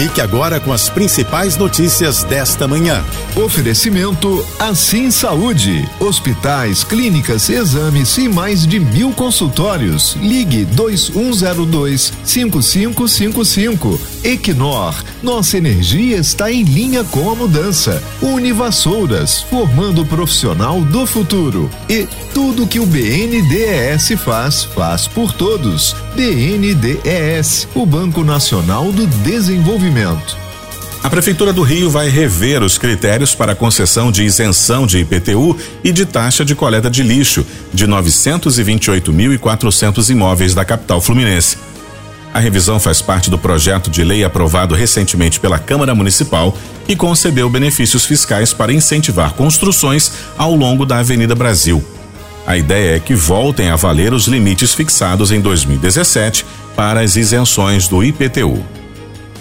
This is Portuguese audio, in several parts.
Fique agora com as principais notícias desta manhã. Oferecimento Assim Saúde. Hospitais, clínicas, exames e mais de mil consultórios. Ligue 2102 5555. Equinor. Nossa energia está em linha com a mudança. Univassouras. Formando o profissional do futuro. E tudo que o BNDES faz, faz por todos. BNDES. O Banco Nacional do Desenvolvimento. A Prefeitura do Rio vai rever os critérios para concessão de isenção de IPTU e de taxa de coleta de lixo de 928.400 imóveis da capital fluminense. A revisão faz parte do projeto de lei aprovado recentemente pela Câmara Municipal e concedeu benefícios fiscais para incentivar construções ao longo da Avenida Brasil. A ideia é que voltem a valer os limites fixados em 2017 para as isenções do IPTU.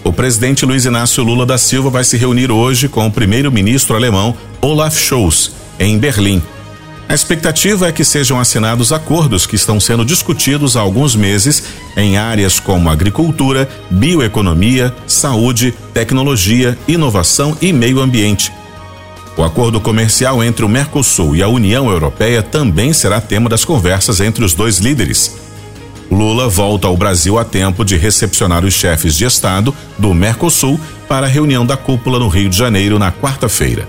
O presidente Luiz Inácio Lula da Silva vai se reunir hoje com o primeiro-ministro alemão Olaf Scholz, em Berlim. A expectativa é que sejam assinados acordos que estão sendo discutidos há alguns meses em áreas como agricultura, bioeconomia, saúde, tecnologia, inovação e meio ambiente. O acordo comercial entre o Mercosul e a União Europeia também será tema das conversas entre os dois líderes. Lula volta ao Brasil a tempo de recepcionar os chefes de Estado do Mercosul para a reunião da cúpula no Rio de Janeiro na quarta-feira.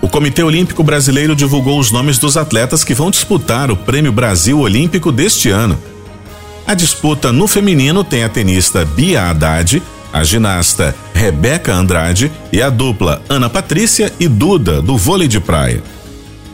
O Comitê Olímpico Brasileiro divulgou os nomes dos atletas que vão disputar o Prêmio Brasil Olímpico deste ano. A disputa no feminino tem a tenista Bia Haddad, a ginasta Rebeca Andrade e a dupla Ana Patrícia e Duda do vôlei de praia.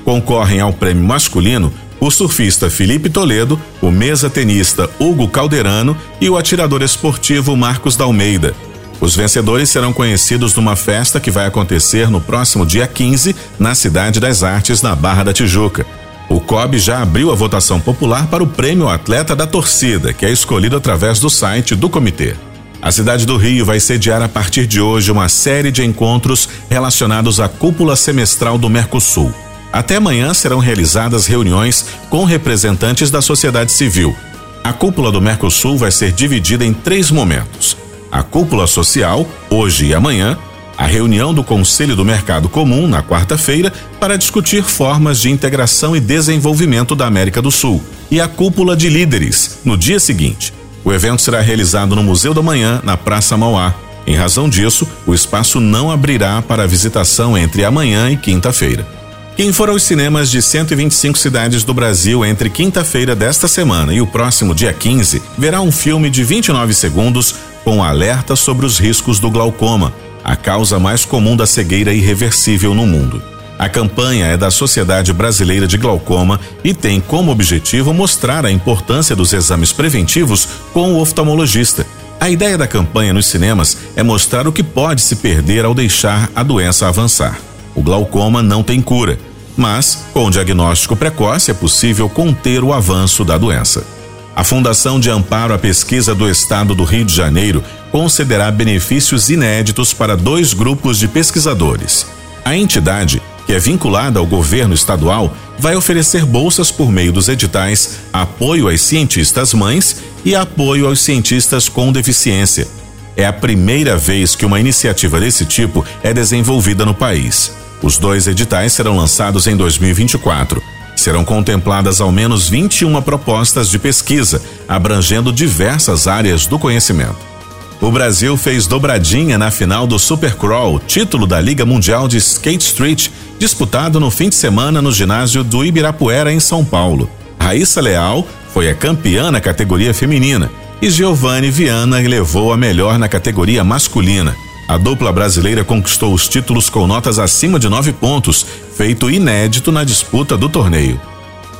Concorrem ao prêmio masculino o surfista Felipe Toledo, o mesa tenista Hugo Calderano e o atirador esportivo Marcos da Almeida. Os vencedores serão conhecidos numa festa que vai acontecer no próximo dia 15 na Cidade das Artes, na Barra da Tijuca. O COB já abriu a votação popular para o Prêmio Atleta da Torcida, que é escolhido através do site do comitê. A cidade do Rio vai sediar a partir de hoje uma série de encontros relacionados à cúpula semestral do Mercosul. Até amanhã serão realizadas reuniões com representantes da sociedade civil. A cúpula do Mercosul vai ser dividida em três momentos: a cúpula social, hoje e amanhã, a reunião do Conselho do Mercado Comum, na quarta-feira, para discutir formas de integração e desenvolvimento da América do Sul, e a cúpula de líderes, no dia seguinte. O evento será realizado no Museu da Manhã, na Praça Mauá. Em razão disso, o espaço não abrirá para visitação entre amanhã e quinta-feira. Quem for aos cinemas de 125 cidades do Brasil entre quinta-feira desta semana e o próximo dia 15, verá um filme de 29 segundos com alerta sobre os riscos do glaucoma, a causa mais comum da cegueira irreversível no mundo. A campanha é da Sociedade Brasileira de Glaucoma e tem como objetivo mostrar a importância dos exames preventivos com o oftalmologista. A ideia da campanha nos cinemas é mostrar o que pode se perder ao deixar a doença avançar. O glaucoma não tem cura, mas com diagnóstico precoce é possível conter o avanço da doença. A Fundação de Amparo à Pesquisa do Estado do Rio de Janeiro concederá benefícios inéditos para dois grupos de pesquisadores. A entidade, que é vinculada ao governo estadual, vai oferecer bolsas por meio dos editais apoio às cientistas mães e apoio aos cientistas com deficiência. É a primeira vez que uma iniciativa desse tipo é desenvolvida no país. Os dois editais serão lançados em 2024. Serão contempladas ao menos 21 propostas de pesquisa, abrangendo diversas áreas do conhecimento. O Brasil fez dobradinha na final do Supercrawl, título da Liga Mundial de Skate Street, disputado no fim de semana no ginásio do Ibirapuera, em São Paulo. Raíssa Leal foi a campeã na categoria feminina e Giovanni Viana levou a melhor na categoria masculina. A dupla brasileira conquistou os títulos com notas acima de nove pontos, feito inédito na disputa do torneio.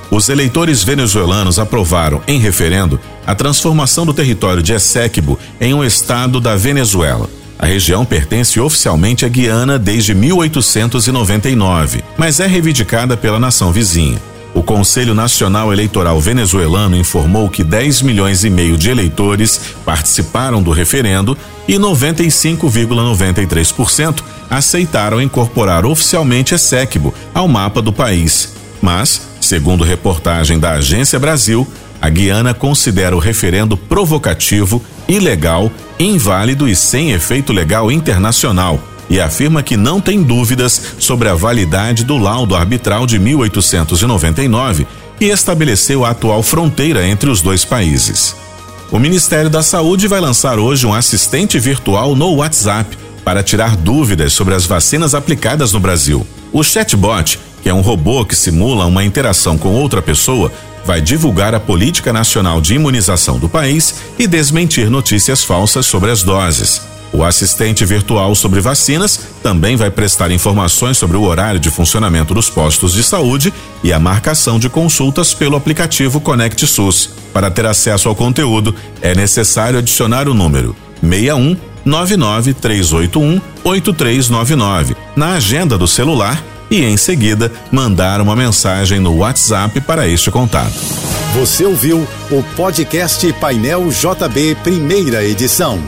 Os eleitores venezuelanos aprovaram, em referendo, a transformação do território de Essequibo em um estado da Venezuela. A região pertence oficialmente à Guiana desde 1899, mas é reivindicada pela nação vizinha. O Conselho Nacional Eleitoral Venezuelano informou que 10 milhões e meio de eleitores participaram do referendo e 95,93% aceitaram incorporar oficialmente Essequibo ao mapa do país. Mas, segundo reportagem da Agência Brasil, A Guiana considera o referendo provocativo, ilegal, inválido e sem efeito legal internacional e afirma que não tem dúvidas sobre a validade do laudo arbitral de 1899 que estabeleceu a atual fronteira entre os dois países. O Ministério da Saúde vai lançar hoje um assistente virtual no WhatsApp para tirar dúvidas sobre as vacinas aplicadas no Brasil. O chatbot, que é um robô que simula uma interação com outra pessoa, vai divulgar a política nacional de imunização do país e desmentir notícias falsas sobre as doses. O assistente virtual sobre vacinas também vai prestar informações sobre o horário de funcionamento dos postos de saúde e a marcação de consultas pelo aplicativo Conect SUS. Para ter acesso ao conteúdo, é necessário adicionar o número 61 99381 8399 na agenda do celular e em seguida mandar uma mensagem no WhatsApp para este contato. Você ouviu o podcast Painel JB, primeira edição.